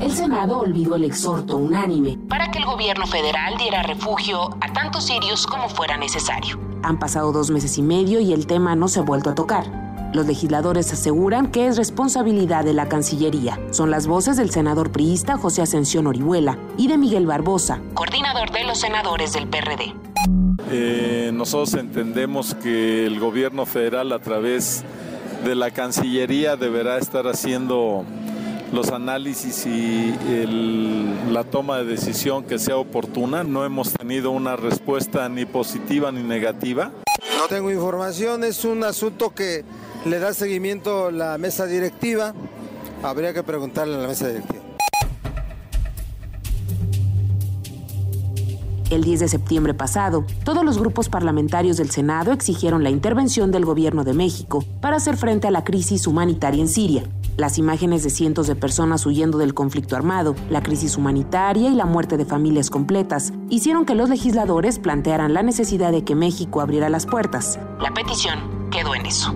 el Senado olvidó el exhorto unánime para que el gobierno federal diera refugio a tantos sirios como fuera necesario. Han pasado dos meses y medio y el tema no se ha vuelto a tocar. Los legisladores aseguran que es responsabilidad de la Cancillería. Son las voces del senador priista José Ascensión Orihuela y de Miguel Barbosa, coordinador de los senadores del PRD. Eh, nosotros entendemos que el gobierno federal a través de la Cancillería deberá estar haciendo los análisis y la toma de decisión que sea oportuna. No hemos tenido una respuesta ni positiva ni negativa. No tengo información, es un asunto que le da seguimiento la mesa directiva. Habría que preguntarle a la mesa directiva. El 10 de septiembre pasado, todos los grupos parlamentarios del Senado exigieron la intervención del gobierno de México para hacer frente a la crisis humanitaria en Siria. Las imágenes de cientos de personas huyendo del conflicto armado, la crisis humanitaria y la muerte de familias completas hicieron que los legisladores plantearan la necesidad de que México abriera las puertas. La petición quedó en eso.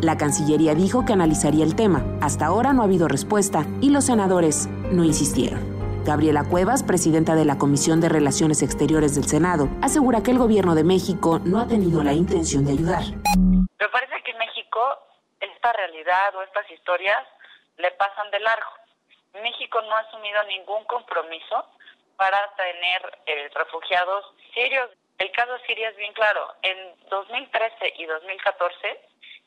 La Cancillería dijo que analizaría el tema. Hasta ahora no ha habido respuesta y los senadores no insistieron. Gabriela Cuevas, presidenta de la Comisión de Relaciones Exteriores del Senado, asegura que el gobierno de México no ha tenido la intención de ayudar. Me parece que en México esta realidad o estas historias le pasan de largo. México no ha asumido ningún compromiso para tener eh, refugiados sirios. El caso Siria es bien claro. En 2013 y 2014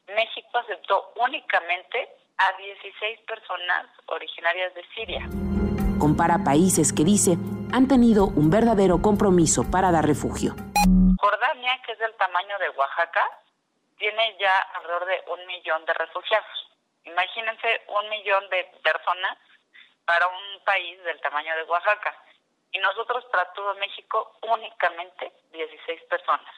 México aceptó únicamente a 16 personas originarias de Siria. Compara países que dice han tenido un verdadero compromiso para dar refugio. Jordania, que es del tamaño de Oaxaca, tiene ya alrededor de un millón de refugiados. Imagínense un millón de personas para un país del tamaño de Oaxaca. Y nosotros para todo México únicamente 16 personas.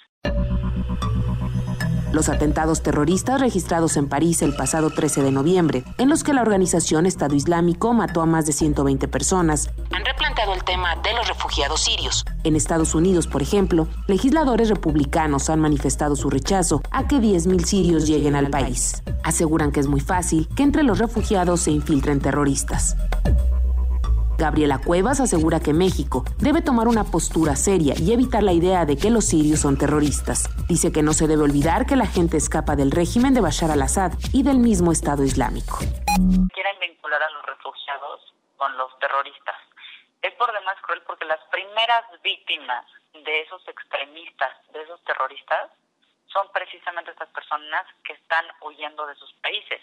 Los atentados terroristas registrados en París el pasado 13 de noviembre, en los que la organización Estado Islámico mató a más de 120 personas, han replanteado el tema de los refugiados sirios. En Estados Unidos, por ejemplo, legisladores republicanos han manifestado su rechazo a que 10.000 sirios lleguen al país. Aseguran que es muy fácil que entre los refugiados se infiltren terroristas. Gabriela Cuevas asegura que México debe tomar una postura seria y evitar la idea de que los sirios son terroristas. Dice que no se debe olvidar que la gente escapa del régimen de Bashar al-Assad y del mismo Estado Islámico. Quieren vincular a los refugiados con los terroristas. Es por demás cruel porque las primeras víctimas de esos extremistas, de esos terroristas, son precisamente estas personas que están huyendo de sus países.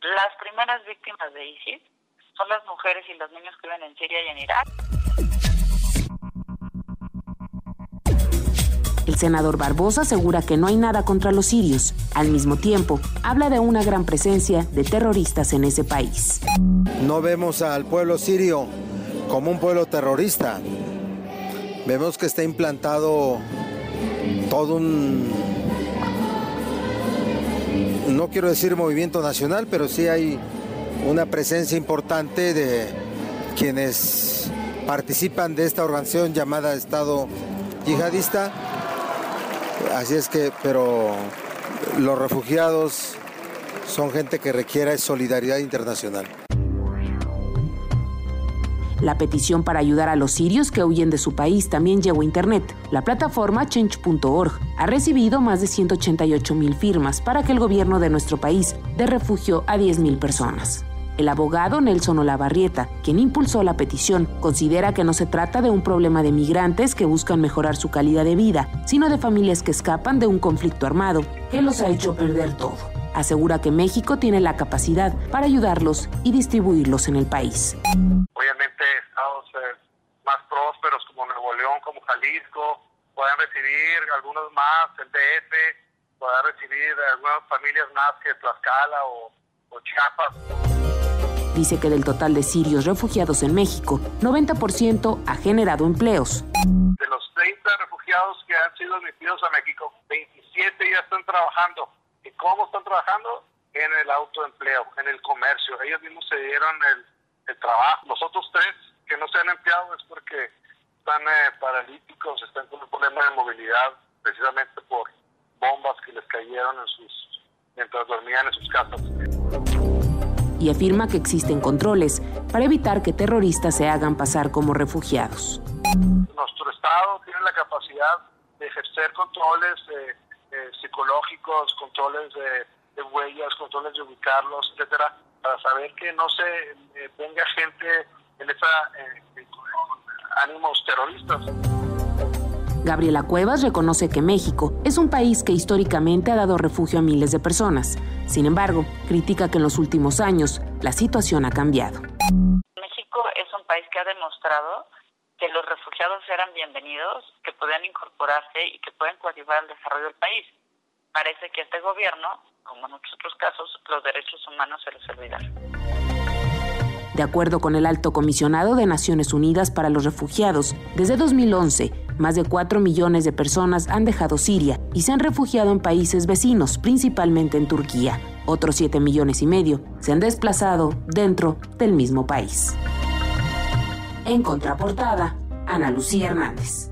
Las primeras víctimas de ISIS son las mujeres y los niños que viven en Siria y en Irak. El senador Barbosa asegura que no hay nada contra los sirios. Al mismo tiempo, habla de una gran presencia de terroristas en ese país. No vemos al pueblo sirio como un pueblo terrorista. Vemos que está implantado todo un, no quiero decir movimiento nacional, pero sí hay una presencia importante de quienes participan de esta organización llamada Estado Yihadista. Así es que, pero los refugiados son gente que requiere solidaridad internacional. La petición para ayudar a los sirios que huyen de su país también llegó a Internet. La plataforma change.org ha recibido más de 188 mil firmas para que el gobierno de nuestro país dé refugio a 10 mil personas. El abogado Nelson Olavarrieta, quien impulsó la petición, considera que no se trata de un problema de migrantes que buscan mejorar su calidad de vida, sino de familias que escapan de un conflicto armado que los ha hecho perder todo. Asegura que México tiene la capacidad para ayudarlos y distribuirlos en el país. Obviamente estados eh, más prósperos como Nuevo León, como Jalisco, pueden recibir algunos más, el DF, pueden recibir algunas familias más que Tlaxcala o, o Chiapas. Dice que del total de sirios refugiados en México, 90% ha generado empleos. De los 30 refugiados que han sido admitidos a México, 27 ya están trabajando. ¿Y cómo están trabajando? En el autoempleo, en el comercio. Ellos mismos se dieron el, trabajo. Los otros tres que no se han empleado es porque están eh, paralíticos, están con un problema de movilidad, precisamente por bombas que les cayeron en sus, mientras dormían en sus casas. y afirma que existen controles para evitar que terroristas se hagan pasar como refugiados. Nuestro Estado tiene la capacidad de ejercer controles eh, eh, psicológicos, controles de, huellas, controles de ubicarlos, etcétera, para saber que no se eh, venga gente en esa, con ánimos terroristas. Gabriela Cuevas reconoce que México es un país que históricamente ha dado refugio a miles de personas. Sin embargo, critica que en los últimos años la situación ha cambiado. México es un país que ha demostrado que los refugiados eran bienvenidos, que podían incorporarse y que pueden coadyuvar al desarrollo del país. Parece que este gobierno, como en otros casos, los derechos humanos se les olvidaron. De acuerdo con el alto comisionado de Naciones Unidas para los Refugiados, desde 2011, más de 4 millones de personas han dejado Siria y se han refugiado en países vecinos, principalmente en Turquía. Otros 7 millones y medio se han desplazado dentro del mismo país. En contraportada, Ana Lucía Hernández.